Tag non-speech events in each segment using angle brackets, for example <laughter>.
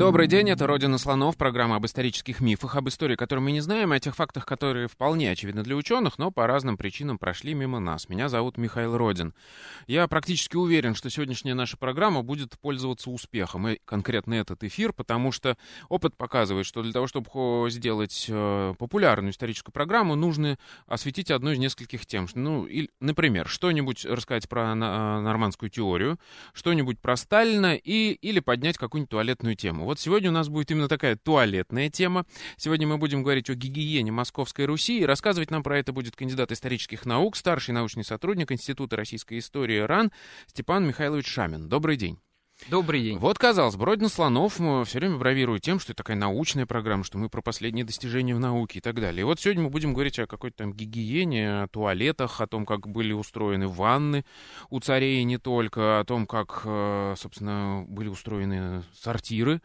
Добрый день, это «Родина слонов», программа об исторических мифах, об истории, которую мы не знаем, о тех фактах, которые вполне очевидны для ученых, но по разным причинам прошли мимо нас. Меня зовут Михаил Родин. Я практически уверен, что сегодняшняя наша программа будет пользоваться успехом, и конкретно этот эфир, потому что опыт показывает, что для того, чтобы сделать э, популярную историческую программу, нужно осветить одну из нескольких тем. Ну, и, например, что-нибудь рассказать про нормандскую теорию, что-нибудь про Сталина и, или поднять какую-нибудь туалетную тему. Вот сегодня у нас будет именно такая туалетная тема. Сегодня мы будем говорить о гигиене Московской Руси, и рассказывать нам про это будет кандидат исторических наук, старший научный сотрудник Института российской истории РАН Степан Михайлович Шамин. Добрый день. Добрый день. Вот, казалось бы, Родина слонов все время бравирует тем, что это такая научная программа, что мы про последние достижения в науке и так далее. И вот сегодня мы будем говорить о какой-то там гигиене, о туалетах, о том, как были устроены ванны у царей не только, о том, как, э, собственно, были устроены сортиры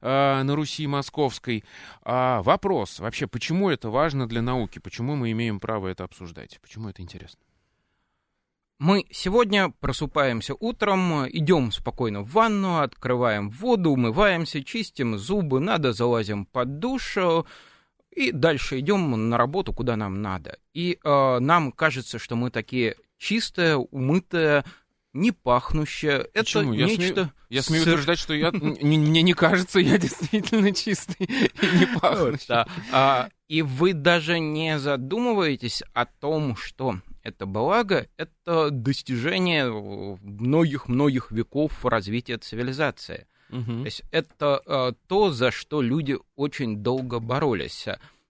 э, на Руси Московской. А вопрос вообще, почему это важно для науки? Почему мы имеем право это обсуждать? Почему это интересно? Мы сегодня просыпаемся утром, идем спокойно в ванну, открываем воду, умываемся, чистим зубы, надо залазим под душ и дальше идем на работу, куда нам надо. И э, нам кажется, что мы такие чистые, умытые, не пахнущее. Это Почему? Я нечто... Смею, я смею Сыр... утверждать, что я, мне не кажется, я <laughs> действительно чистый <laughs> и не пахнущий. Да. А, и вы даже не задумываетесь о том, что это благо, это достижение многих-многих веков развития цивилизации. Угу. То есть это э, то, за что люди очень долго боролись.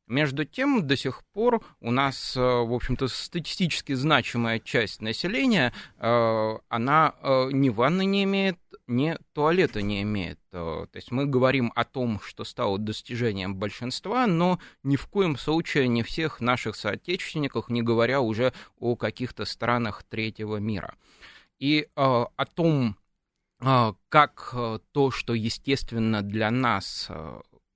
Между тем, до сих пор у нас, э, в общем-то, статистически значимая часть населения, э, она э, ни ванны не имеет, ни туалета не имеет. То есть мы говорим о том, что стало достижением большинства, но ни в коем случае не всех наших соотечественников, не говоря уже о каких-то странах третьего мира. И о том, как то, что естественно для нас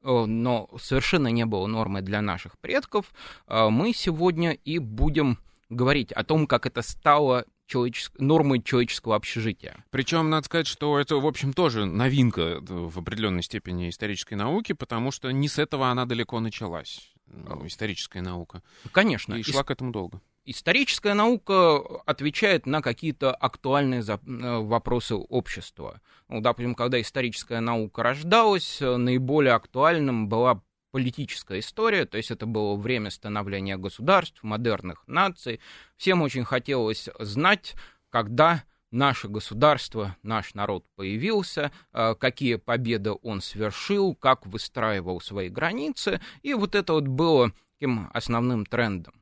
но совершенно не было нормой для наших предков, мы сегодня и будем говорить о том, как это стало человеческ... нормой человеческого общежития. Причем, надо сказать, что это, в общем, тоже новинка в определенной степени исторической науки, потому что не с этого она далеко началась, ну, историческая наука. Конечно. И шла и... к этому долго. Историческая наука отвечает на какие-то актуальные э, вопросы общества. Ну, допустим, когда историческая наука рождалась, э, наиболее актуальным была политическая история, то есть это было время становления государств, модерных наций. Всем очень хотелось знать, когда наше государство, наш народ появился, э, какие победы он совершил, как выстраивал свои границы, и вот это вот было таким основным трендом.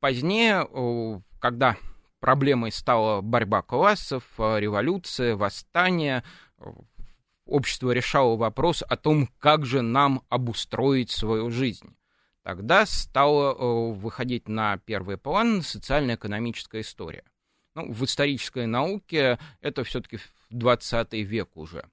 Позднее, когда проблемой стала борьба классов, э, революция, восстание, общество решало вопрос о том, как же нам обустроить свою жизнь. Тогда стала выходить на первый план социально-экономическая история. Ну, в исторической науке это все-таки 20 век уже.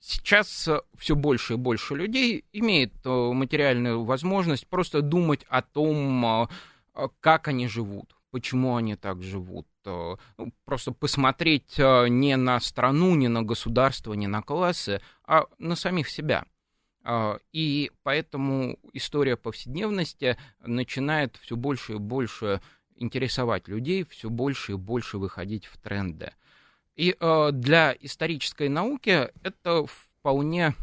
Сейчас э, все больше и больше людей имеет э, материальную возможность просто думать о том, э, как они живут, почему они так живут. Ну, просто посмотреть не на страну, не на государство, не на классы, а на самих себя. И поэтому история повседневности начинает все больше и больше интересовать людей, все больше и больше выходить в тренды. И э, для исторической науки это вполне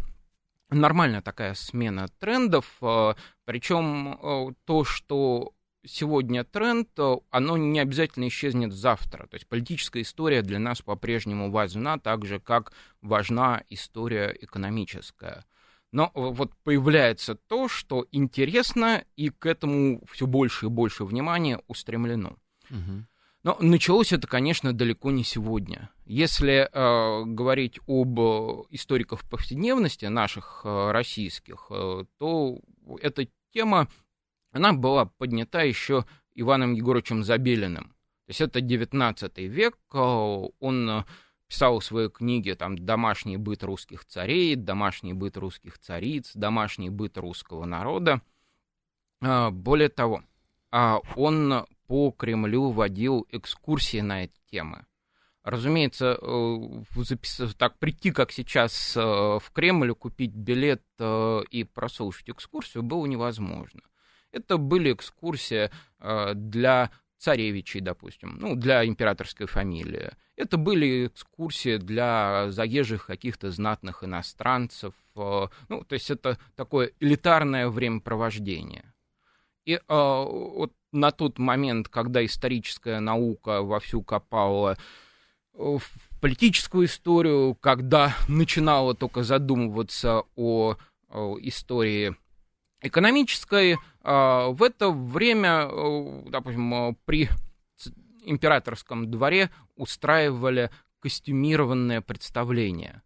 нормальная такая смена трендов. Причем то, что сегодня тренд, э, оно не обязательно исчезнет завтра. То есть политическая история для нас по-прежнему важна, так же, как важна история экономическая. Но вот появляется то, что интересно, и к этому все больше и больше внимания устремлено. Угу. Но началось это, конечно, далеко не сегодня. Если э, говорить об историках повседневности наших э, российских, э, то эта тема она была поднята еще Иваном Егоровичем Забелиным. То есть это 19 век, он писал свои книги там «Домашний быт русских царей», «Домашний быт русских цариц», «Домашний быт русского народа». Более того, он по Кремлю водил экскурсии на эти темы. Разумеется, э, так прийти, как сейчас, э, в Кремль, купить билет э, и прослушать экскурсию было невозможно. Это были экскурсии для царевичей, допустим, ну, для императорской фамилии. Это были экскурсии для заезжих каких-то знатных иностранцев. Ну, то есть это такое элитарное времяпровождение. И вот на тот момент, когда историческая наука вовсю копала в политическую историю, когда начинала только задумываться о, истории экономической, в это время, допустим, при императорском дворе устраивали костюмированное представление.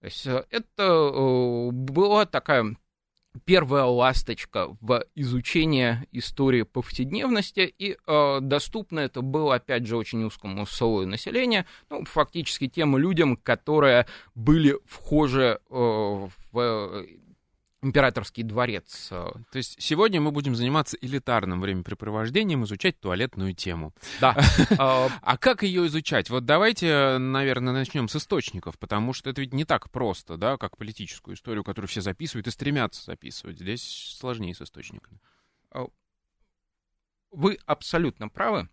То есть э, это была такая первая ласточка в изучении истории повседневности, и э, доступно это было, опять же, очень узкому слою населения, ну, фактически тем людям, которые были вхожи э, в императорский дворец. То есть сегодня мы будем заниматься элитарным времяпрепровождением, изучать туалетную тему. Да. А, <laughs> а как ее изучать? Вот давайте, наверное, начнем с источников, потому что это ведь не так просто, да, как политическую историю, которую все записывают и стремятся записывать. Здесь сложнее с источниками. Вы абсолютно правы.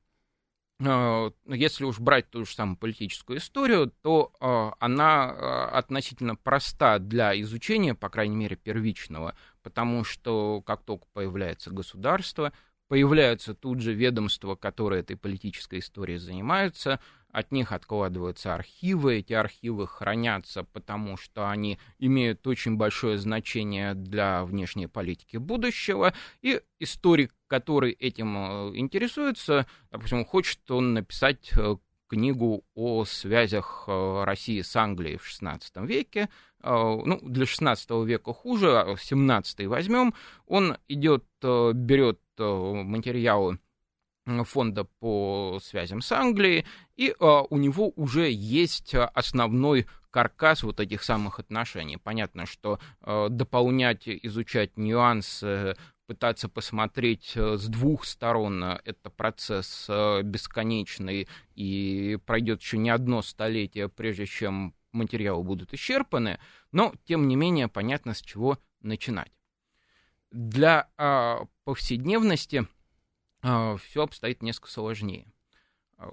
А, если уж брать ту же самую политическую историю, то а, она а, относительно проста для изучения, по крайней мере, первичного, потому что как только появляется государство, появляются тут же ведомства, которые этой политической историей занимаются, от них откладываются архивы, эти архивы хранятся, потому что они имеют очень большое значение для внешней политики будущего, и историк, который этим э, интересуется, допустим, хочет он написать э, книгу о связях э, России с Англией в XVI веке. Ну, для XVI века хуже, XVII а возьмем. Он идет, берет материалы фонда по связям с Англией, и а, у него уже есть основной каркас вот этих самых отношений. Понятно, что а, дополнять, изучать нюансы, пытаться посмотреть э, с двух сторон э, это процесс э, бесконечный и пройдет еще не одно столетие, прежде чем материалы будут исчерпаны, но тем не менее понятно, с чего начинать. Для а, повседневности а, все обстоит несколько сложнее. А,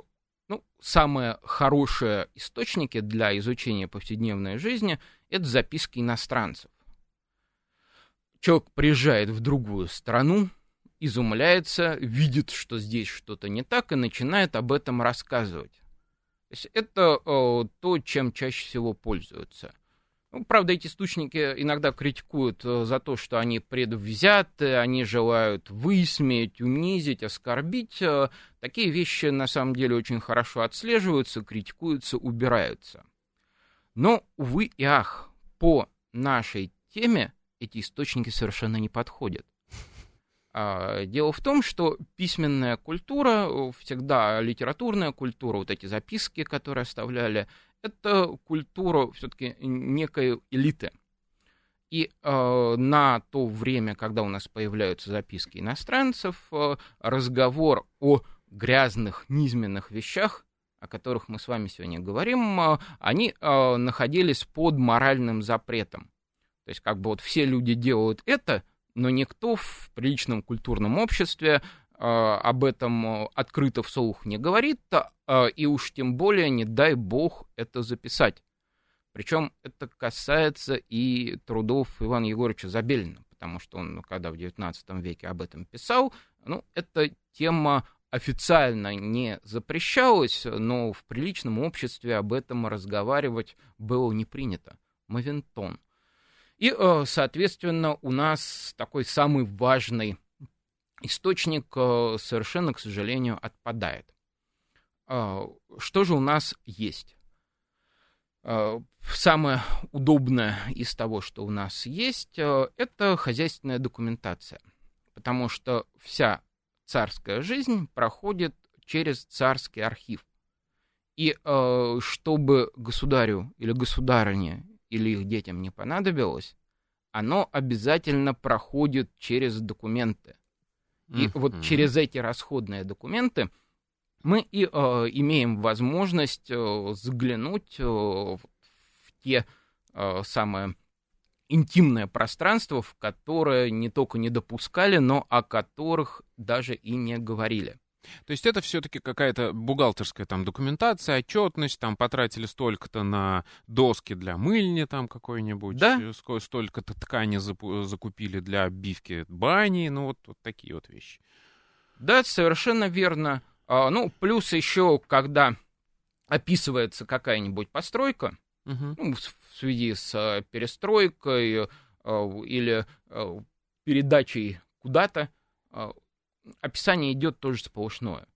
ну, самые хорошие источники для изучения повседневной жизни — это записки иностранцев. Человек приезжает в другую страну, изумляется, видит, что здесь что-то не так, и начинает об этом рассказывать. То есть это э, то, чем чаще всего пользуются. Ну, правда, эти источники иногда критикуют э, за то, что они предвзяты, они желают высмеять, унизить, оскорбить. Э, такие вещи на самом деле очень хорошо отслеживаются, критикуются, убираются. Но, увы и ах, по нашей теме эти источники совершенно не подходят. А, дело в том, что письменная культура, э, всегда литературная культура, вот эти записки, которые оставляли, это культура все-таки некой элиты. И э, на то время, когда у нас появляются записки иностранцев, э, разговор о грязных, низменных вещах, о которых мы с вами сегодня говорим, э, они э, находились под моральным запретом. То есть как бы вот все люди делают это, но никто в приличном культурном обществе об этом э, открыто вслух не говорит, а, и уж тем более, не дай бог, это записать. Причем это касается и трудов Ивана Егоровича Забелина, потому что он, когда в XIX веке об этом писал, ну, эта тема официально не запрещалась, но в приличном обществе об этом разговаривать было не принято. Мавентон. И, э, соответственно, у нас такой самый важный источник э, совершенно, к сожалению, отпадает. Э, что же у нас есть? Э, самое удобное из того, что у нас есть, это хозяйственная документация. потому что вся царская жизнь проходит через царский архив. И э, чтобы государю или государыне или их детям не понадобилось, оно обязательно проходит через документы. И mm-hmm. вот через эти расходные документы мы и э, имеем возможность э, заглянуть э, в те э, самые интимное пространство, в которое не только не допускали, но о которых даже и не говорили. То есть это все-таки какая-то бухгалтерская там документация, отчетность, там потратили столько-то на доски для мыльни там какой-нибудь, да? Э, столько-то ткани закупили для обивки бани, ну вот, вот такие вот вещи. Да, совершенно верно. А, ну, плюс еще, когда описывается какая-нибудь постройка, угу. ну, в связи с э, перестройкой э, или передачей куда-то, описание идет тоже сплошное.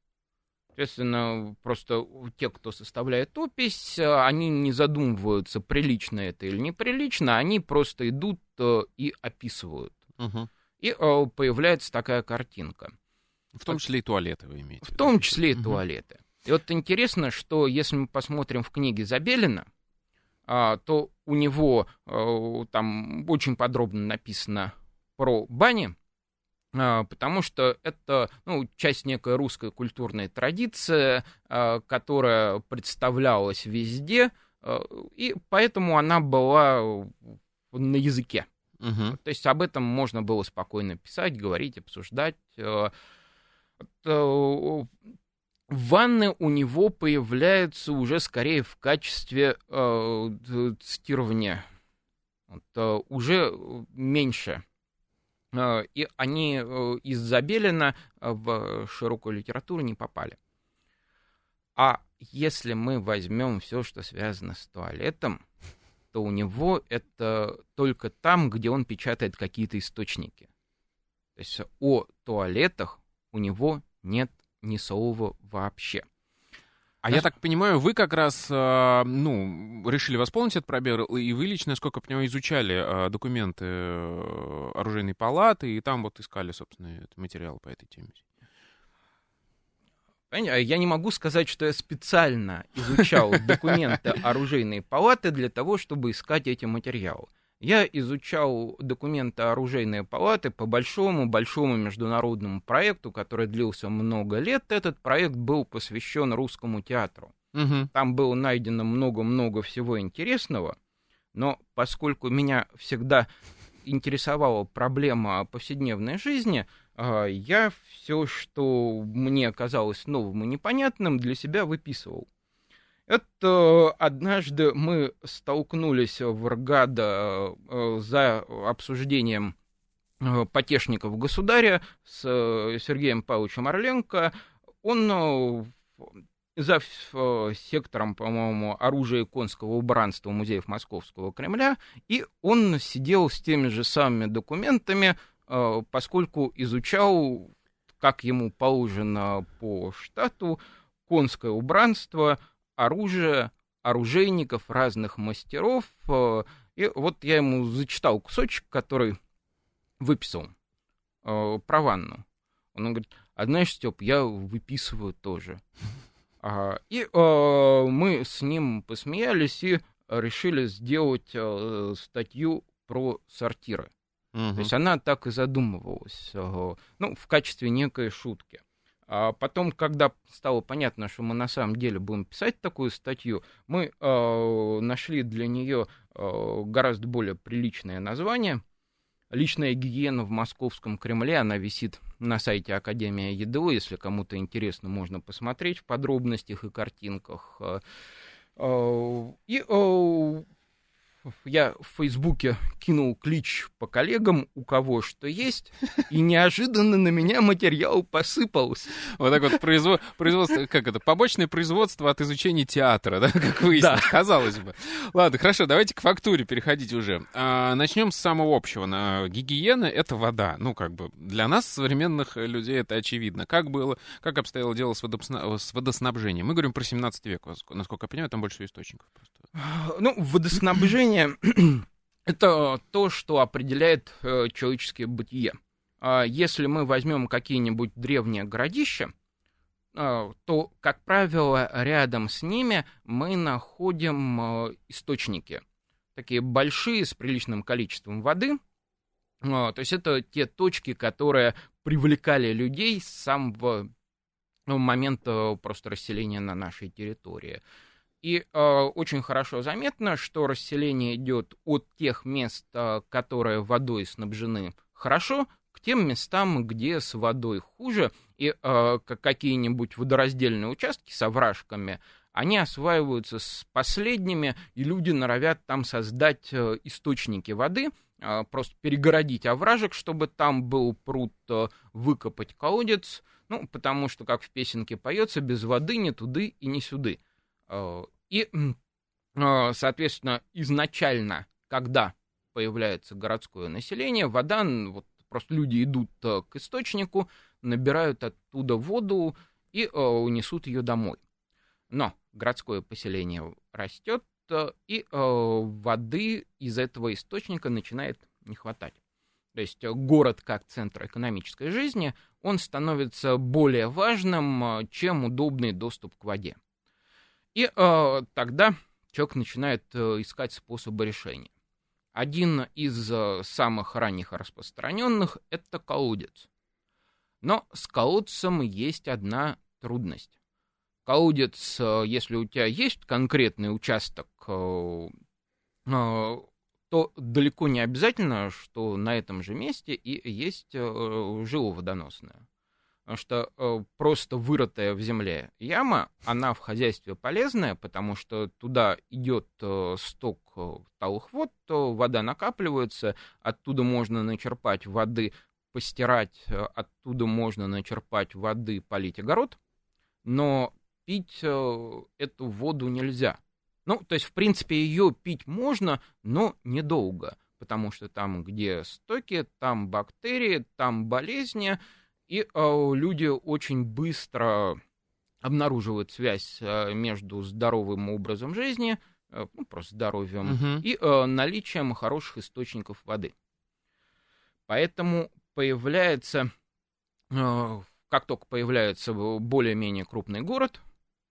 Соответственно, просто те, кто составляет опись, э, они не задумываются, прилично это или неприлично, они просто идут э, и описывают. Угу. И э, появляется такая картинка. В том числе и туалеты вы имеете. В том числе и угу. туалеты. И вот интересно, что если мы посмотрим в книге Забелина, а, то у него там очень подробно написано про бани, потому что это ну, часть некой русской культурной традиции, а, которая представлялась везде, а, и поэтому она была на языке. Угу. То есть об этом можно было спокойно писать, говорить, обсуждать. Ванны у него появляются уже скорее в качестве цитирования. Вот, уже меньше и они э, из Забелина в широкую литературу не попали. А если мы возьмем все, что связано с туалетом, то у него это только там, где он печатает какие-то источники. То есть о туалетах у него нет ни слова вообще. А я так понимаю, вы как раз, э, ну, решили восполнить этот пробел, и вы лично, насколько я понимаю, изучали э, документы э, оружейной палаты, и там вот искали, собственно, материал по этой теме. Я не могу сказать, что я специально изучал документы <laughs> оружейной палаты для того, чтобы искать эти материалы. Я изучал документы оружейной палаты по большому-большому международному проекту, который длился много лет. Этот проект был посвящен русскому театру. Угу. Там было найдено много-много всего интересного, но поскольку меня всегда интересовала проблема повседневной жизни, а, я все, что мне казалось новым и непонятным, для себя выписывал. Это однажды мы столкнулись в РГАДа э, за обсуждением э, потешников государя с э, Сергеем Павловичем Орленко. Он за сектором, по-моему, оружия и конского убранства музеев Московского Кремля, и он сидел с теми же самыми документами, поскольку изучал, как ему положено по штату, конское убранство – оружие, оружейников, разных мастеров. Э, и вот я ему зачитал кусочек, который выписал э, про ванну. Он говорит, а знаешь, Степ, я выписываю тоже. А, и э, мы с ним посмеялись и решили сделать э, статью про сортиры. Угу. То есть она так и задумывалась, э, ну, в качестве некой шутки. А потом, когда стало понятно, что мы на самом деле будем писать такую статью, мы э, нашли для нее э, гораздо более приличное название. Личная гигиена в московском Кремле, она висит на сайте Академия ЕДО, если кому-то интересно, можно посмотреть в подробностях и картинках. Э, э, и э, я в Фейсбуке кинул клич по коллегам, у кого что есть, и неожиданно на меня материал посыпался. Вот так вот производ... производство, как это, побочное производство от изучения театра, да, как выяснилось, да. казалось бы. Ладно, хорошо, давайте к фактуре переходить уже. А, начнем с самого общего. На гигиена — это вода. Ну, как бы, для нас, современных людей, это очевидно. Как было, как обстояло дело с, водопсна... с водоснабжением? Мы говорим про 17 век, насколько я понимаю, там больше источников просто. Ну, водоснабжение — это то, что определяет э, человеческое бытие. А, если мы возьмем какие-нибудь древние городища, а, то, как правило, рядом с ними мы находим а, источники. Такие большие, с приличным количеством воды. То есть это те точки, которые привлекали людей с самого момента просто расселения на нашей территории. И э, очень хорошо заметно, что расселение идет от тех мест, э, которые водой снабжены хорошо, к тем местам, где с водой хуже, и э, какие-нибудь водораздельные участки с овражками, они осваиваются с последними, и люди норовят там создать э, источники воды, э, просто перегородить овражек, чтобы там был пруд, э, выкопать колодец, ну, потому что, как в песенке поется, без воды ни туды и ни сюды. Э, и, э, соответственно, изначально, когда появляется городское население, вода, вот просто люди идут э, к источнику, набирают оттуда воду и унесут ее домой. Но городское поселение растет, и воды из этого источника начинает не хватать. То есть город как центр экономической жизни, он становится более важным, э, чем удобный доступ к воде. И э, тогда человек начинает э, искать способы решения. Один из э, самых ранних распространенных – это колодец. Но с колодцем есть одна трудность. Колодец, э, если у тебя есть конкретный участок, э, то далеко не обязательно, что на этом же месте и есть э, жиловодоносная. Потому что э, просто вырытая в земле яма, она в хозяйстве полезная, потому что туда идет э, сток э, талых вод, то вода накапливается, оттуда можно начерпать воды, постирать, э, оттуда можно начерпать воды, полить огород, но пить э, эту воду нельзя. Ну, то есть, в принципе, ее пить можно, но недолго, потому что там, где стоки, там бактерии, там болезни, и э, люди очень быстро обнаруживают связь э, между здоровым образом жизни, э, ну, просто здоровьем, угу. и э, наличием хороших источников воды. Поэтому появляется, э, как только появляется более-менее крупный город,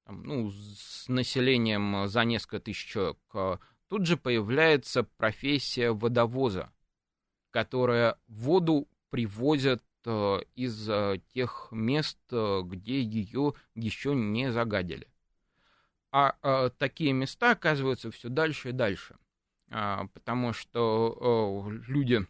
ну, с населением за несколько тысяч человек, а, тут же появляется профессия водовоза, которая воду привозят из а, тех мест, где ее еще не загадили. А такие места оказываются все дальше и дальше, потому что люди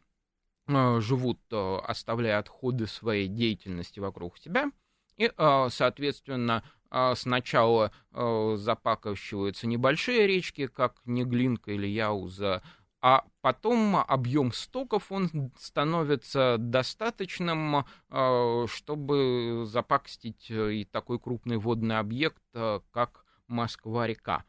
живут, оставляя отходы своей деятельности вокруг себя, и, соответственно, а, сначала а, запакиваются небольшие речки, как Неглинка или Яуза, а потом объем стоков он становится достаточным, а, чтобы запакстить э, и такой крупный водный объект, как Москва-река.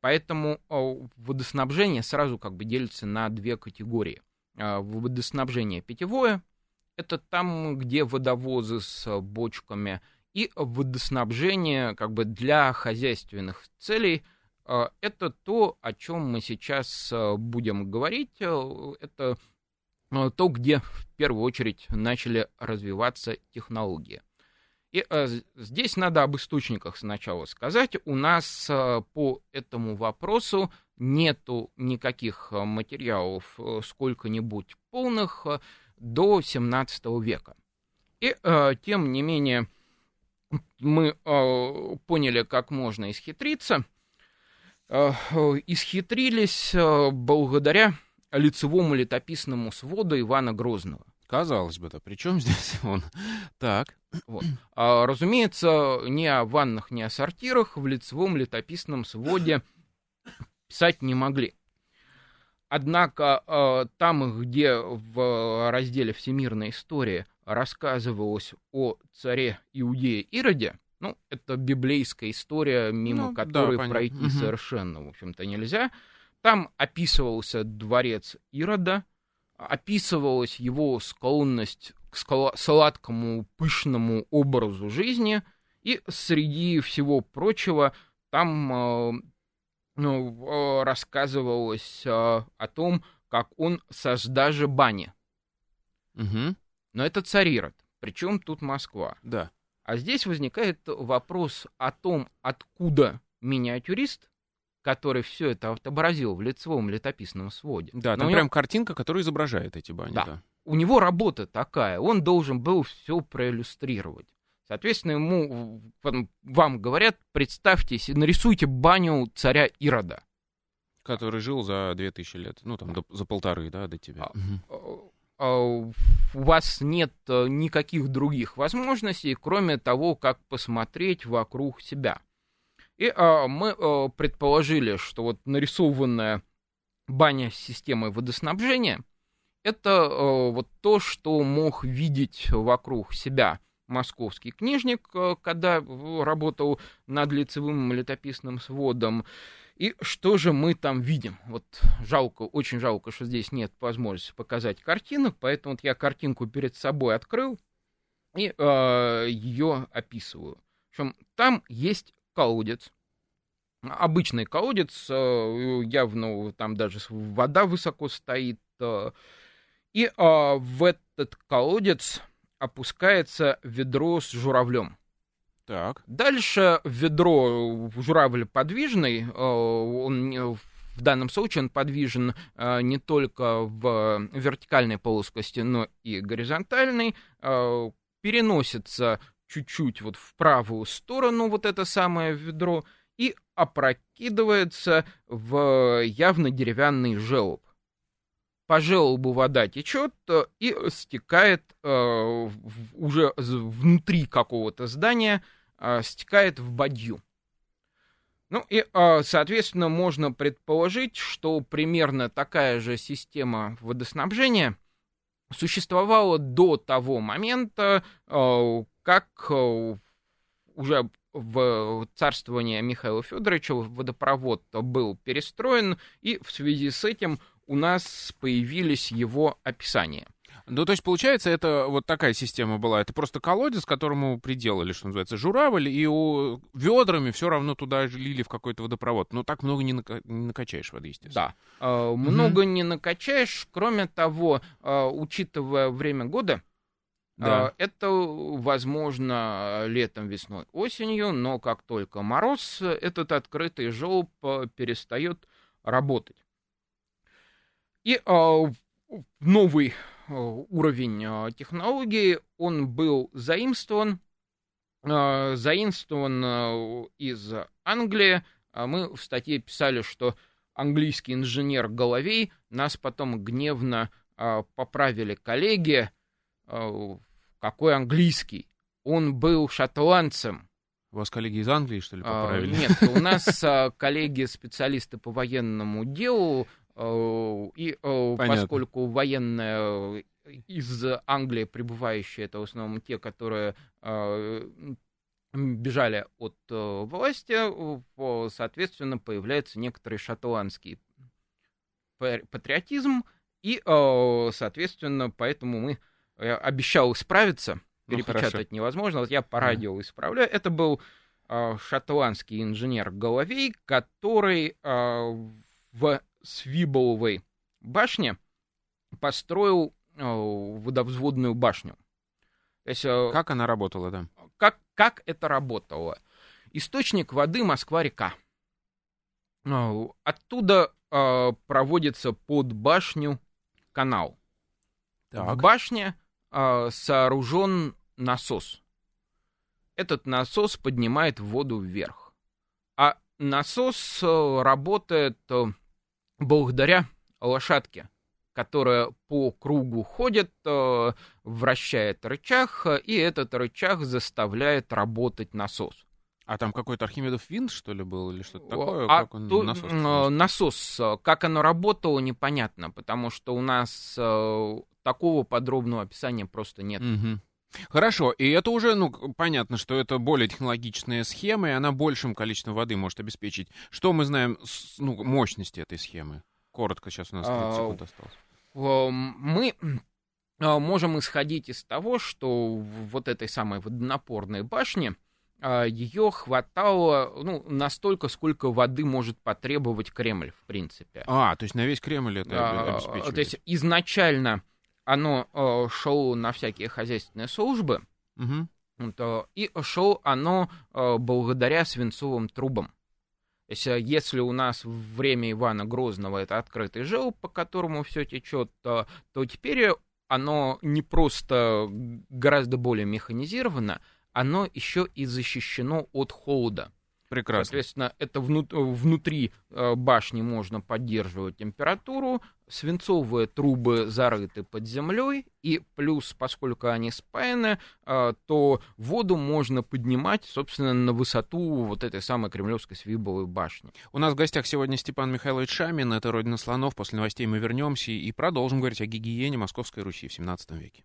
Поэтому водоснабжение сразу как бы делится на две категории. Водоснабжение питьевое – это там, где водовозы с бочками – и водоснабжение как бы для хозяйственных целей. А, это то, о чем мы сейчас а, будем говорить. А, это то, где в первую очередь начали развиваться технологии. И здесь надо об источниках сначала сказать. У нас по этому вопросу нету никаких материалов сколько-нибудь полных до 17 века. И тем не менее мы э, поняли, как можно исхитриться. Э, исхитрились э, благодаря лицевому летописному своду Ивана Грозного. Казалось бы, да, причем здесь он? Так. Вот. А, разумеется, ни о ваннах, ни о сортирах в лицевом летописном своде писать не могли. Однако э, там, где в разделе «Всемирная история» рассказывалось о царе Иудея Ироде, ну, это библейская история, мимо ну, которой да, пройти угу. совершенно, в общем-то, нельзя. Там описывался дворец Ирода, описывалась его склонность к сладкому, пышному образу жизни, и среди всего прочего там э, ну, э, рассказывалось э, о том, как он создаже бани. Угу. Но это царирот. Причем тут Москва. Да. А здесь возникает вопрос о том, откуда миниатюрист, который все это отобразил в лицевом летописном своде. Да, там у прям него- картинка, которая изображает эти бани. Да. Да. у него работа такая, он должен был все проиллюстрировать. Соответственно, ему вам- говорят, представьте, нарисуйте баню царя Ирода. Который жил за 2000 лет. Ну, там, до- за полторы, да, до тебя. А, Мгм. Э, У вас нет э, никаких других возможностей, кроме того, как посмотреть вокруг себя. И э, мы э, предположили, что вот нарисованная баня с системой водоснабжения это э, вот то, что мог видеть вокруг себя московский книжник, когда работал над лицевым летописным сводом. И что же мы там видим? Вот жалко, очень жалко, что здесь нет возможности показать картинок, поэтому вот я картинку перед собой открыл и э, ее описываю. В общем, там есть колодец, обычный колодец, э, явно там даже вода высоко стоит, э, и э, в этот колодец опускается ведро с журавлем. Так. Дальше ведро э, журавль подвижный, э, он не- в данном случае он подвижен э, не только в вертикальной плоскости, но и горизонтальной, э, переносится чуть-чуть вот в правую сторону вот это самое ведро и опрокидывается в явно деревянный желоб. По желобу вода течет э, и стекает э, уже внутри какого-то здания, э, стекает в бадью. Ну и, э, соответственно, можно предположить, что примерно такая же система водоснабжения существовала до того момента, э, как уже в царствование Михаила Федоровича водопровод был перестроен, и в связи с этим у нас появились его описания. Ну, то есть, получается, это вот такая система была. Это просто колодец, которому приделали, что называется, журавль, и у... ведрами все равно туда лили в какой-то водопровод. Но так много не, нака- не накачаешь воды, естественно. Да. Э, Много не накачаешь. Кроме того, э, учитывая время года, Да. э, это возможно летом, весной, осенью, но как только мороз, этот открытый желоб перестает работать. И новый уровень э, технологии, он был заимствован, э, заимствован э, из Англии. А Мы в статье писали, что английский инженер Головей нас потом гневно э, поправили коллеги. Э, какой английский? Он был шотландцем. У вас коллеги из Англии, что ли, А, поправили? Нет, у нас коллеги-специалисты по военному делу, э, и э, Понятно. поскольку военная э, из Англии прибывающие, это в основном те, которые э, бежали от э, власти, э, соответственно, появляется некоторый шотландский патриотизм, и, э, соответственно, поэтому мы обещал исправиться, Ну, перепечатать хорошо. невозможно, вот я по радио исправляю. Это был э, шотландский инженер Головей, который э, в Свиболовой башне построил э, водовзводную башню. То есть, э, Как она работала, да? как, как это работало? Источник воды Москва-река. Э, Оттуда э, проводится под башню канал. В башне э, сооружен насос. Этот насос поднимает воду вверх. А насос работает благодаря лошадке, которая по кругу ходит, э, вращает рычаг, и этот рычаг заставляет работать насос. А там какой-то Архимедов винт, что ли, был, или что-то такое? А как он то- насос насос, э, как оно работало, непонятно, потому что у нас э, такого подробного описания просто нет. Мгм. Хорошо, и это уже, ну, понятно, что это более технологичная схема, и она большим количеством воды может обеспечить. Что мы знаем, с, ну, мощности этой схемы? Коротко, сейчас у нас 30 А, секунд осталось. Мы э, можем исходить из того, что вот этой самой водонапорной башне ее хватало ну, настолько, сколько воды может потребовать Кремль, в принципе. А, то есть на весь Кремль это А, обеспечивает. То есть изначально оно э, шло на всякие хозяйственные службы, вот, э, и шло оно э, благодаря свинцовым трубам. То есть, если у нас время Ивана Грозного это открытый жил, по которому все течет, то, то теперь оно не просто гораздо более механизировано, оно еще и защищено от холода. Прекрасно. Соответственно, это вну- внутри э, башни можно поддерживать температуру, свинцовые трубы зарыты под землей, и плюс, поскольку они спаяны, э, то воду можно поднимать, собственно, на высоту вот этой самой кремлевской свибовой башни. У нас в гостях сегодня Степан Михайлович Шамин, это «Родина слонов». После новостей мы вернемся и продолжим говорить о гигиене Московской Руси в 17 веке.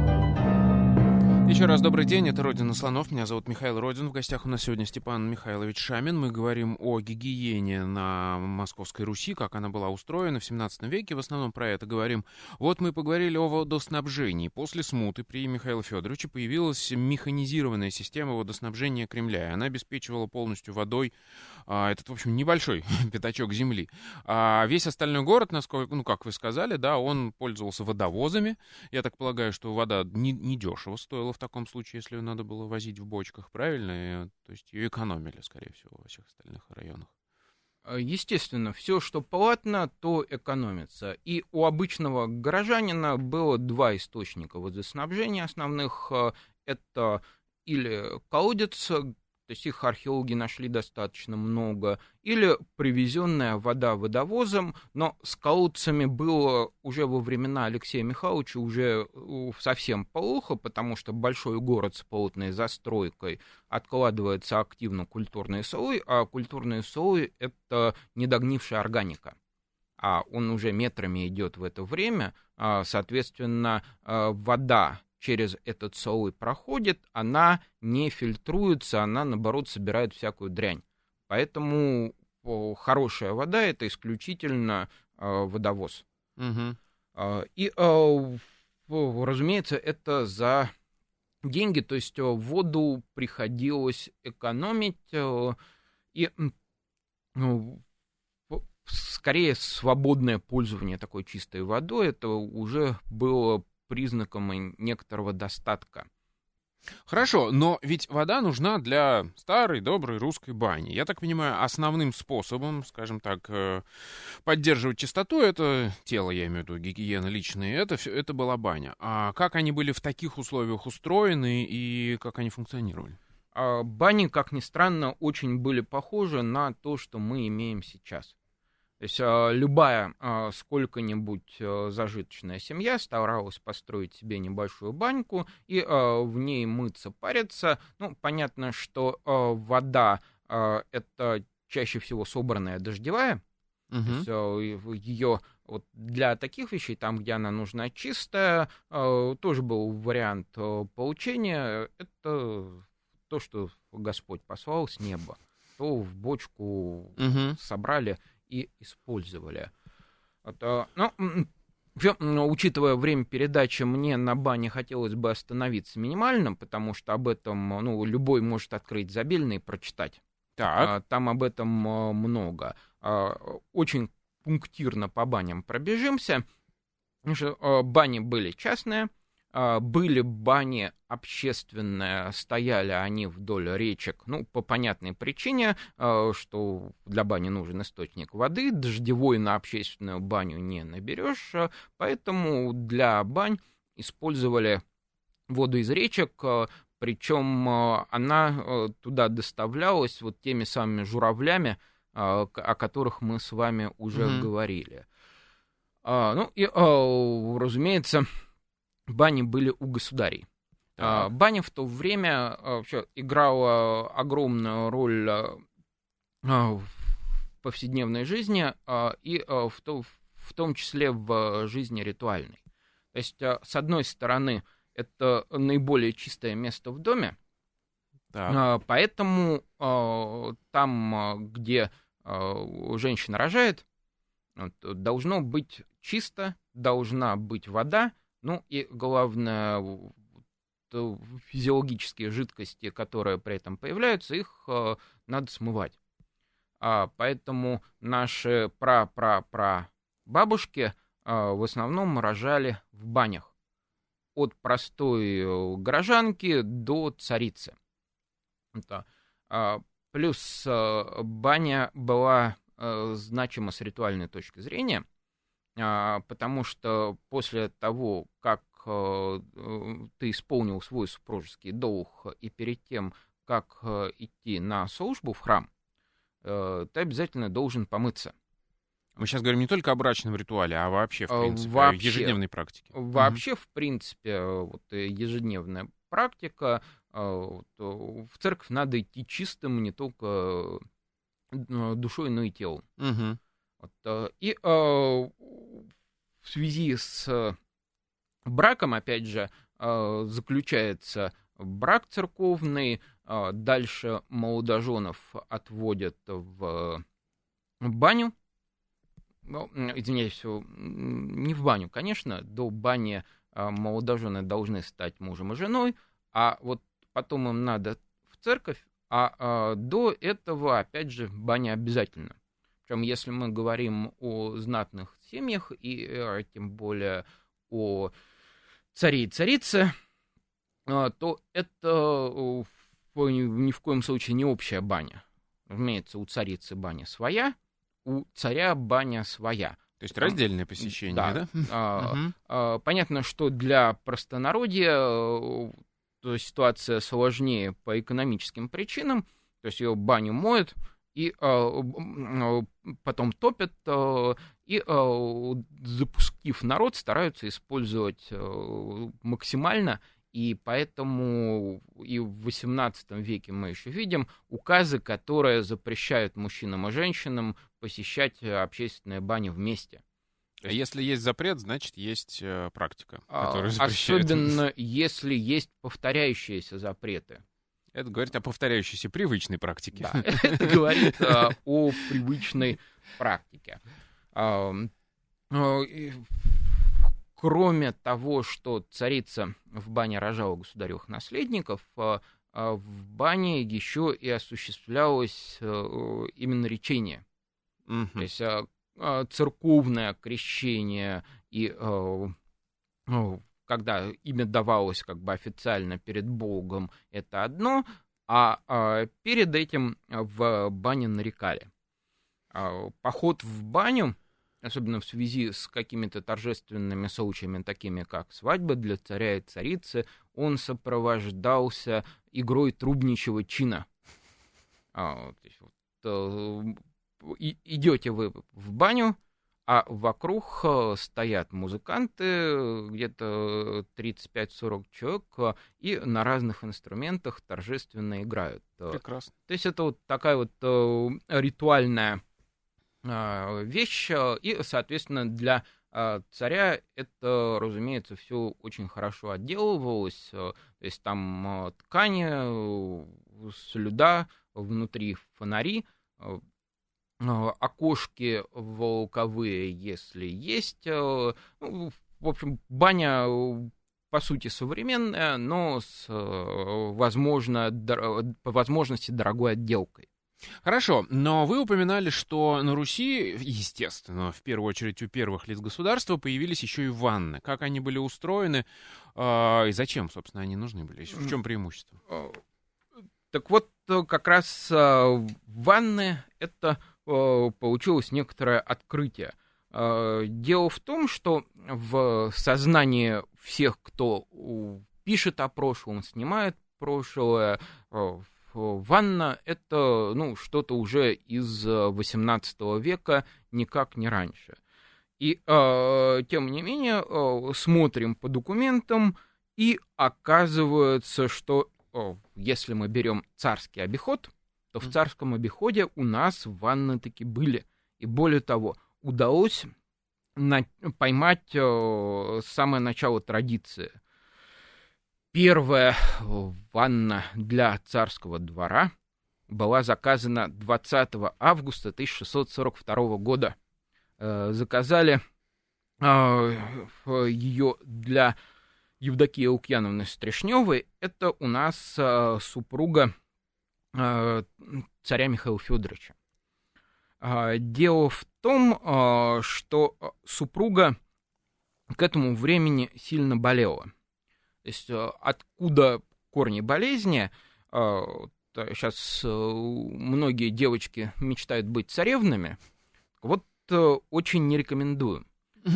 Еще раз добрый день, это «Родина слонов», меня зовут Михаил Родин, в гостях у нас сегодня Степан Михайлович Шамин. Мы говорим о гигиене на Московской Руси, как она была устроена в 17 веке, в основном про это говорим. Вот мы поговорили о водоснабжении. После смуты при Михаиле Федоровиче появилась механизированная система водоснабжения Кремля, и она обеспечивала полностью водой а, этот, в общем, небольшой <laughs> пятачок земли. А весь остальной город, насколько, ну, как вы сказали, да, он пользовался водовозами. Я так полагаю, что вода не, не дешево стоила в таком случае, если ее надо было возить в бочках, правильно? И, то есть ее экономили, скорее всего, во всех остальных районах. Э, Естественно, все, что платно, то экономится. И у обычного горожанина было два источника водоснабжения основных. Э, Это или колодец, то есть их археологи нашли достаточно много, или привезенная вода водовозом, но с колодцами было уже во времена Алексея Михайловича уже э, совсем плохо, потому что большой город с плотной застройкой откладывается активно культурный слой, а культурный слой — это недогнившая органика. А он уже метрами идет в это время, а, соответственно, а, вода через этот слой проходит, она не фильтруется, она, наоборот, собирает всякую дрянь. Поэтому хорошая вода — это исключительно а, водовоз. Мгм. А, И, в- разумеется, это за деньги, то есть воду приходилось экономить, и ну, скорее свободное пользование такой чистой водой, это уже было признаком некоторого достатка. Хорошо, но ведь вода нужна для старой, доброй русской бани. Я так понимаю, основным способом, скажем так, э, поддерживать чистоту, это тело, я имею в виду, гигиена личная, это, всё- это была баня. А как они были в таких условиях устроены и как они функционировали? А Бани, как ни странно, очень были похожи на то, что мы имеем сейчас. То есть а, любая а, сколько-нибудь а, зажиточная семья старалась построить себе небольшую баньку и в ней мыться, париться. Ну, понятно, что вода это чаще всего собранная дождевая, Мгм. ее вот для таких вещей, там, где она нужна чистая, тоже был вариант получения. Это то, что Господь послал с неба, то в бочку Мгм. собрали и использовали. Вот, э, ну, учитывая время передачи, мне на бане хотелось бы остановиться минимально, потому что об этом ну, любой может открыть забельный и прочитать. Так, А, Там об этом а, много. А, Очень пунктирно по баням пробежимся. А, бани были частные, были бани общественные, стояли они вдоль речек, ну, по понятной причине, а, что для бани нужен источник воды, дождевой на общественную баню не наберешь, а, поэтому для бань использовали воду из речек, а, причем а, она а, туда доставлялась вот теми самыми журавлями, а, о которых мы с вами уже Мгм. говорили. А, Ну и, а, разумеется, бани были у государей. А, так. Баня в то время а, вообще играла огромную роль а, в повседневной жизни и в, то- в том числе в жизни ритуальной. То есть, с одной стороны, это наиболее чистое место в доме, так. Поэтому там, где женщина рожает, должно быть чисто, должна быть вода, ну и главное, физиологические жидкости, которые при этом появляются, их надо смывать. А, поэтому наши пра-пра-пра бабушки в основном рожали в банях. От простой горожанки до царицы. Это, плюс баня была значима с ритуальной точки зрения, потому что после того, как Э, ты исполнил свой супружеский долг и перед тем, как э, идти на службу в храм, э, ты обязательно должен помыться. Мы сейчас говорим не только о брачном ритуале, а вообще, в принципе, вообще, о ежедневной практике. Вообще, в принципе, вот, ежедневная практика. В церковь надо идти чистым не только душой, но и телом. Угу. Вот, и в связи с браком, опять же, а, заключается брак церковный, а, дальше молодоженов отводят в баню, ну, извиняюсь, не в баню, конечно, до бани а, молодожены должны стать мужем и женой, а вот потом им надо в церковь, а, до этого, опять же, баня обязательно. Причем, если мы говорим о знатных семьях и э, тем более о цари и царицы, а, то это ни в коем случае не общая баня. Разумеется, у царицы баня своя, у царя баня своя. То есть раздельное посещение, да? да? А, а, понятно, что для простонародья э, ситуация сложнее по экономическим причинам. То есть ее баню моют, и э, потом топят, э, и э, запустив народ, стараются использовать э, максимально, и поэтому и в XVIII веке мы еще видим указы, которые запрещают мужчинам и женщинам посещать общественные бани вместе. А если есть запрет, значит, есть э, практика, а, которая <laughs> запрещает. Особенно если есть повторяющиеся запреты. Это говорит о повторяющейся привычной практике. Да, <laughs> это говорит а, о привычной практике. А, кроме того, что царица в бане рожала государевых наследников, а, в бане еще и осуществлялось э, именно речение. То есть церковное крещение и когда имя давалось как бы официально перед Богом, это одно, а, а перед этим в бане нарекали. А, поход в баню, особенно в связи с какими-то торжественными случаями, такими как свадьба для царя и царицы, он сопровождался игрой трубничего чина. А, э, идете вы в баню, а вокруг э, стоят музыканты, где-то 35-40 человек, э, и на разных инструментах торжественно играют. Э, Прекрасно. То есть это вот такая вот ритуальная вещь, и, соответственно, для царя это, разумеется, все очень хорошо отделывалось. То есть там ткани, слюда, внутри фонари, окошки волковые, если есть. Э, ну, в общем, баня по сути современная, но с, э, возможно, по возможности дорогой отделкой. Хорошо, но вы упоминали, что на Руси, естественно, в первую очередь у первых лиц государства появились еще и ванны. Как они были устроены э, и зачем, собственно, они нужны были? В чем преимущество? Так вот, как раз э, ванны — это Э, получилось некоторое открытие. Э, дело в том, что в сознании всех, кто пишет о прошлом, снимает прошлое, э, ванна — это ну, что-то уже из XVIII века, никак не раньше. И, тем не менее, смотрим по документам, и оказывается, что если мы берем царский обиход — то в царском обиходе у нас ванны таки были. И более того, удалось на... поймать э, самое начало традиции. Первая ванна для царского двора была заказана 20 августа 1642 года. Э, заказали э, ее для Евдокии Лукьяновны Стрешневой, это у нас э, супруга э, царя Михаила Федоровича. Э, дело в том, э, что супруга к этому времени сильно болела. То есть э, откуда корни болезни? Э, сейчас э, многие девочки мечтают быть царевнами. Вот очень не рекомендую.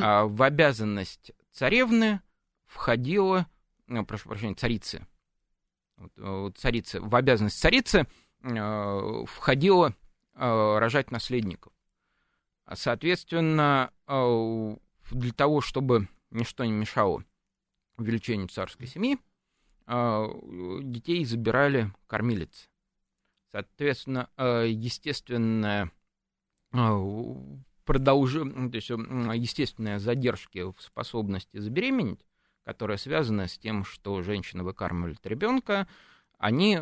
А в обязанность царевны входила, прошу прощения, царицы. Вот, царицы, в обязанность царицы входило рожать наследников. Соответственно, для того, чтобы ничто не мешало увеличению царской семьи, а, детей забирали кормилицы. Соответственно, а, естественная а, продолж... то есть, естественные задержки в способности забеременеть, которая связана с тем, что женщина выкармливает ребенка, они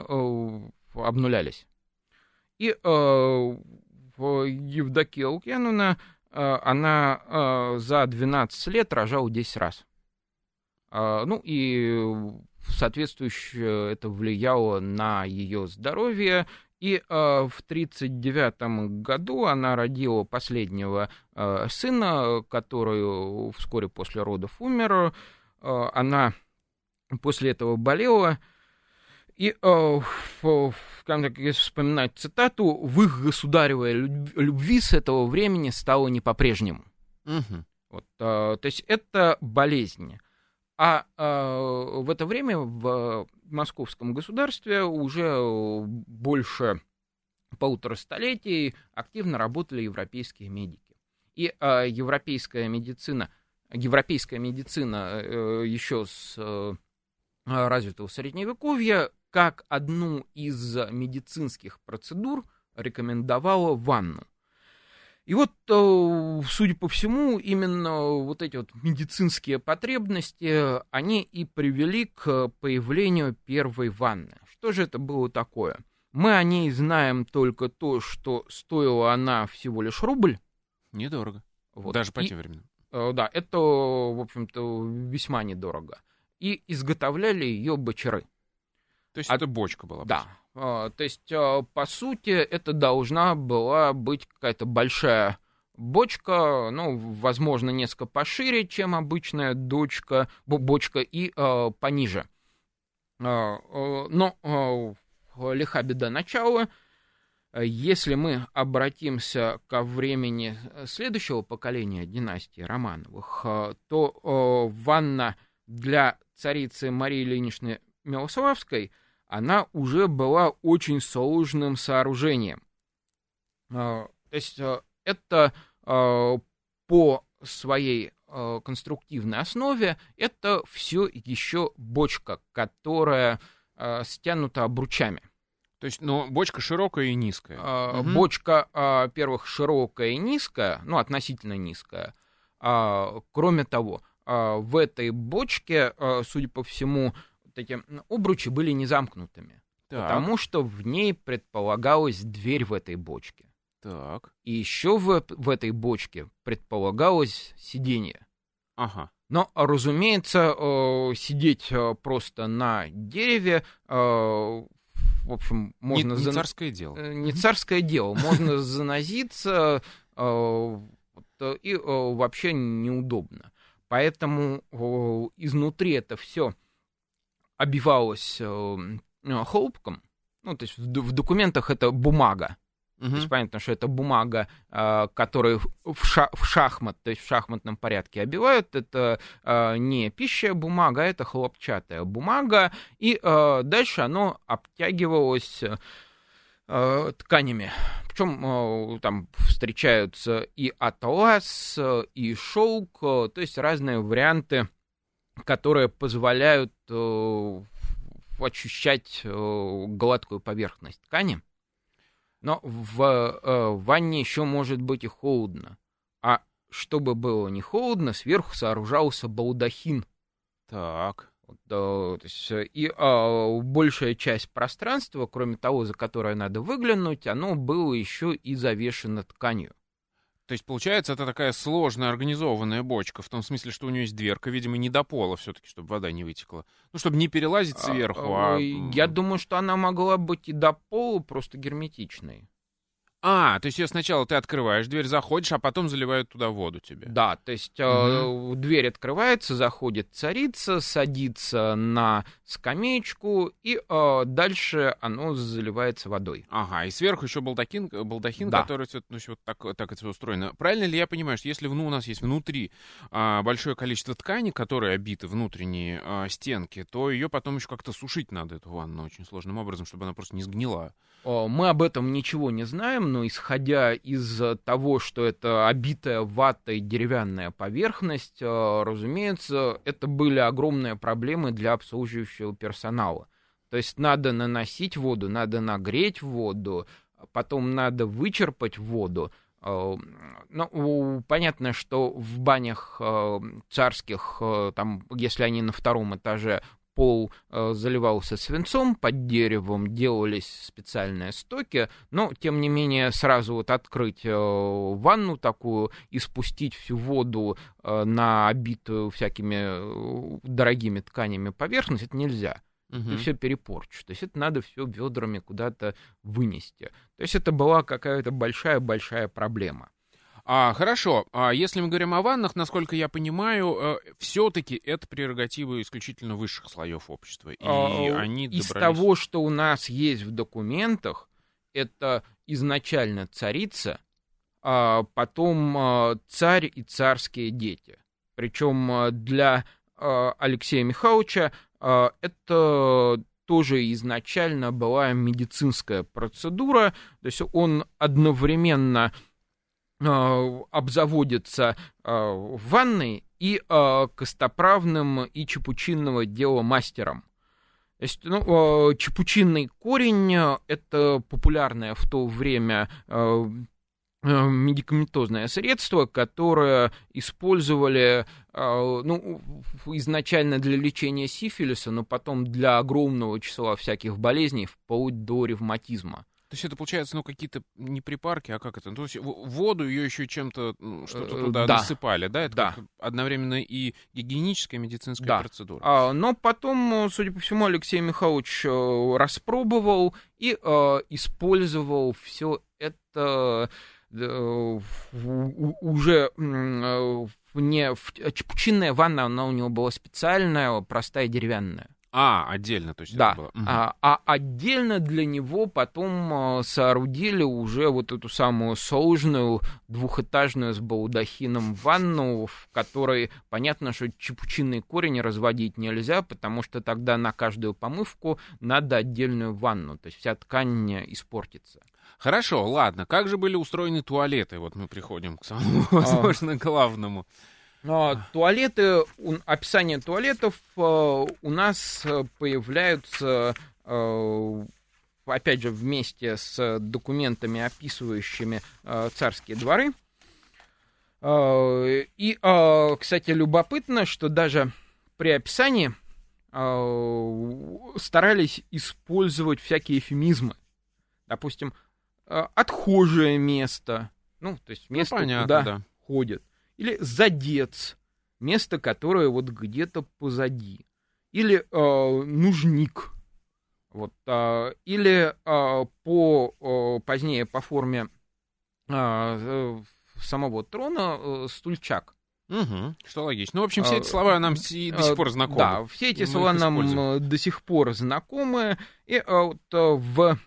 обнулялись. И Евдокия Лукьяновна, она за 12 лет рожала 10 раз. Ну и соответствующе это влияло на ее здоровье. И э, в 1939 году она родила последнего э, сына, который вскоре после родов умер. Э, она после этого болела. И, э, если вспоминать цитату, в их государевой любви с этого времени стало не по-прежнему. Угу. Вот, э, то есть это болезнь. А э, в это время в московском государстве уже больше полутора столетий активно работали европейские медики. И э, европейская медицина, европейская медицина э, еще с э, развитого средневековья как одну из медицинских процедур рекомендовала ванну. И вот, э, судя по всему, именно вот эти вот медицинские потребности, они и привели к появлению первой ванны. Что же это было такое? Мы о ней знаем только то, что стоила она всего лишь рубль. Недорого. Вот. Даже по и, тем временам. Э, да, это, в общем-то, весьма недорого. И изготовляли ее бочары. То есть а, это бочка была? Да, а, то есть, а, по сути, это должна была быть какая-то большая бочка, ну, возможно, несколько пошире, чем обычная дочка, бочка, и э, пониже. Э, но э, лиха беда начала. Если мы обратимся ко времени следующего поколения династии Романовых, то э, ванна для царицы Марии Ильиничны Милославской – она уже была очень сложным сооружением. То есть это по своей конструктивной основе это все еще бочка, которая стянута обручами. То есть, ну, бочка широкая и низкая. угу. Бочка, во-первых, широкая и низкая, ну, относительно низкая. Кроме того, в этой бочке, судя по всему, вот эти обручи были не замкнутыми. Так. Потому что в ней предполагалась дверь в этой бочке. Так. И еще в, в этой бочке предполагалось сиденье. Ага. Но, разумеется, э, сидеть э, просто на дереве, э, в общем, можно... Не, не зан... царское дело. Э, не царское дело. Можно <laughs> занозиться, э, и э, вообще неудобно. Поэтому изнутри это все обивалось хлопком, ну, то есть в документах это бумага. Uh-huh. То есть понятно, что это бумага, э, которую в, ша- в шахмат, то есть в шахматном порядке обивают. Это э, не пища бумага, а это хлопчатая бумага. И э, дальше оно обтягивалось э, тканями. Причем э, там встречаются и атлас, и шелк, то есть разные варианты которые позволяют э, ощущать э, гладкую поверхность ткани. Но в э, ванне еще может быть и холодно. А чтобы было не холодно, сверху сооружался балдахин. Так. Вот, э, то есть, и э, большая часть пространства, кроме того, за которое надо выглянуть, оно было еще и завешено тканью. То есть, получается, это такая сложная организованная бочка, в том смысле, что у нее есть дверка, видимо, не до пола все-таки, чтобы вода не вытекла. Ну, чтобы не перелазить сверху, а... Я думаю, что она могла быть и до пола, просто герметичной. А, то есть ее сначала ты открываешь, дверь заходишь, а потом заливают туда воду тебе. Да, то есть угу. э, дверь открывается, заходит царица, садится на скамеечку, и э, дальше оно заливается водой. Ага, и сверху еще балдахин, балдахин да. который ну, вот так, так это устроено. Правильно ли я понимаю, что если ну, у нас есть внутри э, большое количество ткани, которые обиты внутренние э, стенки, то ее потом еще как-то сушить надо, эту ванну, очень сложным образом, чтобы она просто не сгнила? Мы об этом ничего не знаем, но исходя из того, что это обитая ватой деревянная поверхность, э, разумеется, это были огромные проблемы для обслуживающего персонала. То есть надо наносить воду, надо нагреть воду, потом надо вычерпать воду. Э, ну, понятно, что в банях э, царских, там, если они на втором этаже, пол э, заливался свинцом, под деревом делались специальные стоки, но, тем не менее, сразу вот открыть э, ванну такую и спустить всю воду э, на обитую всякими дорогими тканями поверхность, это нельзя. Угу. Ты все перепорчишь. То есть это надо все ведрами куда-то вынести. То есть это была какая-то большая-большая проблема. А, хорошо. А если мы говорим о ваннах, насколько я понимаю, э, все-таки это прерогатива исключительно высших слоев общества. И а, они добрались... Из того, что у нас есть в документах, это изначально царица, а потом а, царь и царские дети. Причем а, для а, Алексея Михайловича это тоже изначально была медицинская процедура, то есть он одновременно обзаводится э, ванной и э, костоправным и чепучинного дела мастером. То есть, ну, чепучинный корень — это популярное в то время медикаментозное средство, которое использовали ну, изначально для лечения сифилиса, но потом для огромного числа всяких болезней, вплоть до ревматизма. То есть это получается, ну, какие-то не припарки, а как это? Ну, то есть воду ее еще чем-то, ну, что-то э, туда да. насыпали, да? Это да. одновременно и гигиеническая медицинская да. процедура. А, но потом, уже по всему, Алексей Михайлович э, распробовал и э, использовал все это уже не в, чепучинная ванна, она у него была специальная, простая деревянная. А, отдельно, то есть да. Угу. А, а отдельно для него потом э, соорудили уже вот эту самую сложную двухэтажную с балдахином ванну, в которой понятно, что чепучинный корень разводить нельзя, потому что тогда на каждую помывку надо отдельную ванну, то есть вся ткань испортится. Хорошо, ладно. Как же были устроены туалеты? Вот мы приходим к самому, а. возможно, главному. Туалеты, описание туалетов э, у нас э, появляются, э, опять же, вместе с документами, описывающими царские дворы. И, кстати, любопытно, что даже при описании старались использовать всякие эфемизмы. Допустим, отхожее место, ну, то есть ну, место, ну, понятно, куда да. ходят или задец, место, которое вот где-то позади, или э, нужник, вот, э, или э, по э, позднее по форме э, самого трона э, стульчак. Угу, что логично. Ну, в общем, все эти слова нам и до сих пор знакомы. Да, все эти слова нам до сих пор знакомы. И вот в,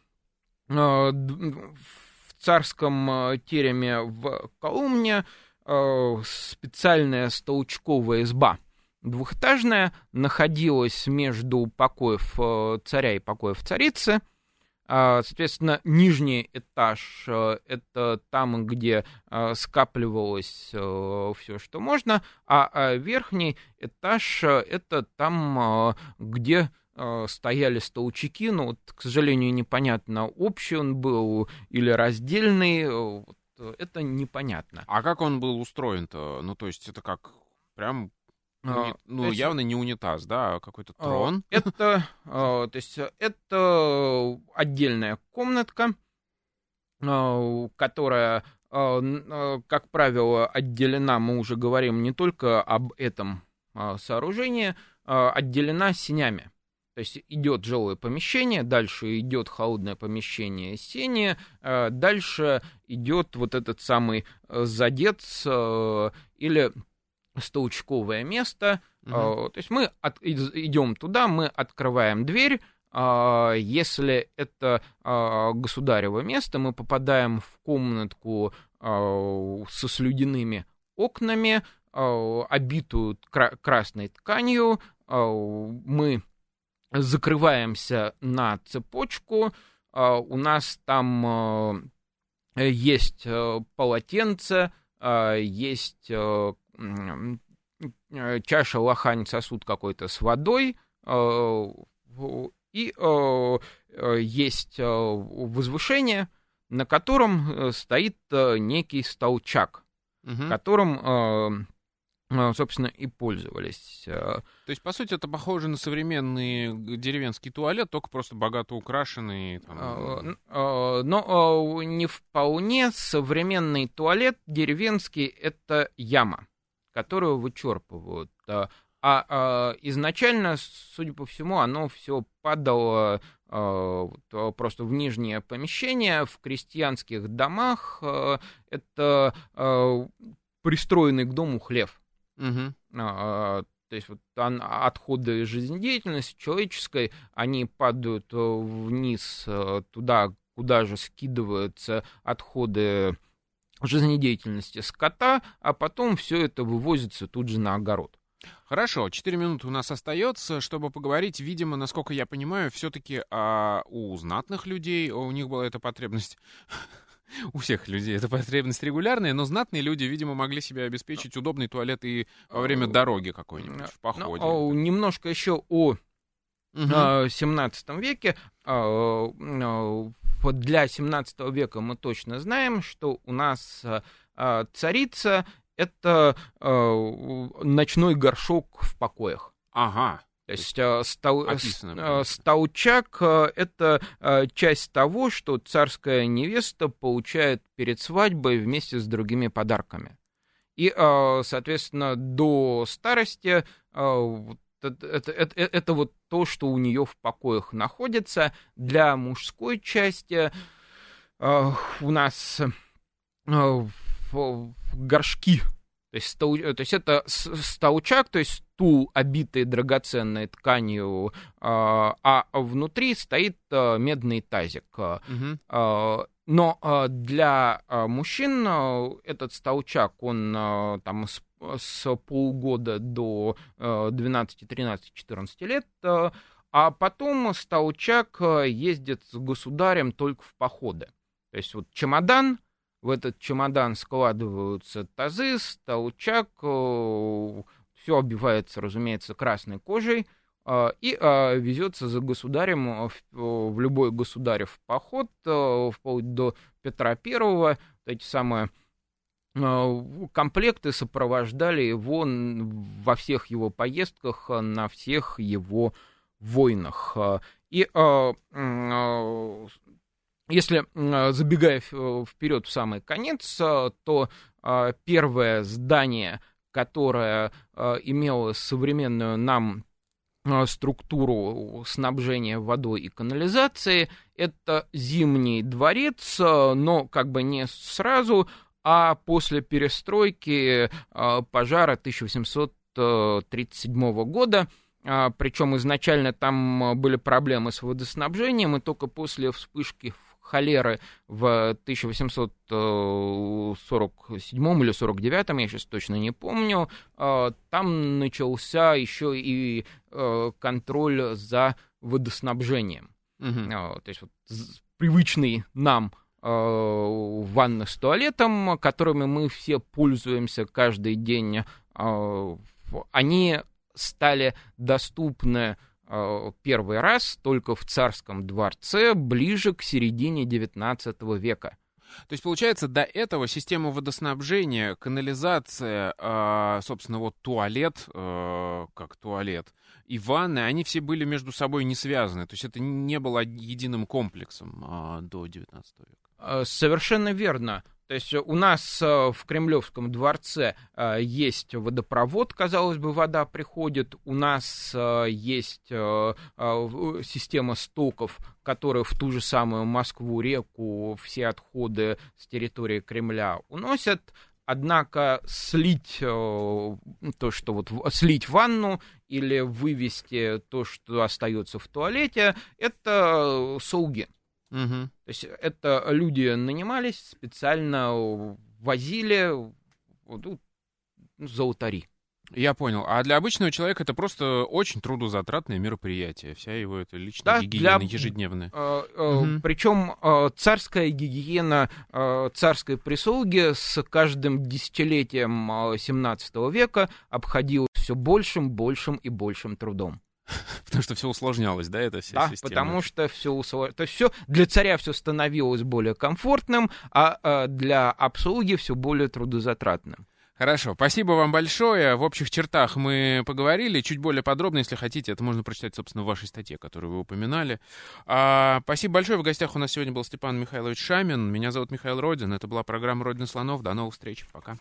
в царском тереме в Коломне Э, специальная столчковая изба двухэтажная, находилась между покоев э, царя и покоев царицы. А, соответственно, нижний этаж э, — это там, где скапливалось все, что можно, а, а верхний этаж — это там, где стояли столчаки, но, вот, к сожалению, непонятно, общий он был или раздельный, это непонятно. А как он был устроен-то? Ну, то есть это как прям Уни... А, ну, есть... явно не унитаз, да, а какой-то а, трон. Это, то есть, это отдельная комнатка, которая как правило, отделена, мы уже говорим не только об этом сооружении, отделена сенями. То есть идет жилое помещение, дальше идет холодное помещение сени, э, дальше идет вот этот самый э, задец э, или столчковое место. Угу. То есть мы от, идем туда, мы открываем дверь. Если это государево место, мы попадаем в комнатку со слюдяными окнами, обитую красной тканью. Мы закрываемся на цепочку, а, у нас там э, есть э, полотенце, а, есть э, чаша, лохань, сосуд какой-то с водой, и есть возвышение, на котором стоит некий столчак, угу. которым а, собственно, и пользовались. А. То есть, по сути, это похоже на современный деревенский туалет, только просто богато украшенный. Там... А, но не вполне современный туалет деревенский — это яма, которую вычерпывают. А изначально, судя по всему, оно все падало просто в нижнее помещение, в крестьянских домах. Это пристроенный к дому хлев. Угу. А, то есть вот отходы жизнедеятельности человеческой, они падают э, вниз э, туда, куда же скидываются отходы жизнедеятельности скота, а потом все это вывозится тут же на огород. Хорошо, 4 минуты у нас остается, чтобы поговорить, видимо, насколько я понимаю, все-таки а, у знатных людей, у них была эта потребность у всех людей эта потребность регулярная, но знатные люди, видимо, могли себе обеспечить удобный туалет и во время дороги какой-нибудь, в походе. Ну, немножко еще о угу. 17 веке. А, для 17 века мы точно знаем, что у нас а, царица — это ночной горшок в покоях. Ага. То есть э, стау, э, стаучак э, — это часть того, что царская невеста получает перед свадьбой вместе с другими подарками. И, соответственно, до старости это, это, это, это вот то, что у нее в покоях находится. Для мужской части у нас горшки то есть, стау, то есть это стаучак, то есть стул, обитый драгоценной тканью, а, а внутри стоит а, медный тазик. Угу. Но для мужчин этот стаучак, он там с, с полгода до 12, 13, 14 лет, а потом стаучак ездит с государем только в походы. То есть вот чемодан, в этот чемодан складываются тазы, столчак, э, все обивается, разумеется, красной кожей, э, и э, везется за государем в любой государев поход, вплоть до Петра Первого, эти самые комплекты сопровождали его во всех его поездках, на всех его войнах. И если, а, забегая вперед в самый конец, а, то а, первое здание, которое имело современную нам структуру снабжения водой и канализации, это Зимний дворец, но как бы не сразу, а после перестройки пожара 1837 года, причем изначально там были проблемы с водоснабжением, и только после вспышки холеры в 1847 или 49, я сейчас точно не помню, э, там начался еще и э, контроль за водоснабжением. Угу. То есть вот привычный нам ванны с туалетом, которыми мы все пользуемся каждый день, они стали доступны Э, первый раз только в царском дворце ближе к середине XIX века. То есть, получается, до этого система водоснабжения, канализация, э, собственно, вот туалет, э, как туалет, и ванны, они все были между собой не связаны. То есть это не было единым комплексом до XIX века. Совершенно верно. То есть у нас э, в Кремлевском дворце э, есть водопровод, казалось бы, вода приходит. У нас э, есть система стоков, которая в ту же самую Москву, реку, все отходы с территории Кремля уносят. Однако слить то, что вот слить ванну или вывести то, что остается в туалете, это солги. Угу. То есть это люди нанимались, специально возили ну, золотари. Я понял. А для обычного человека это просто очень трудозатратное мероприятие. Вся его это личная да, гигиена для... ежедневная. Э, э, угу. Причем э, царская гигиена э, царской прислуги с каждым десятилетием 17 э, века обходилась все большим, большим и большим трудом. <laughs> Потому что все усложнялось, да, это вся да, система? потому что все усложнялось. То есть все, для царя все становилось более комфортным, а, а для обслуги все более трудозатратным. Хорошо, спасибо вам большое. В общих чертах мы поговорили. Чуть более подробно, если хотите, это можно прочитать, собственно, в вашей статье, которую вы упоминали. А, спасибо большое. В гостях у нас сегодня был Степан Михайлович Шамин. Меня зовут Михаил Родин. Это была программа «Родина слонов». До новых встреч. Пока.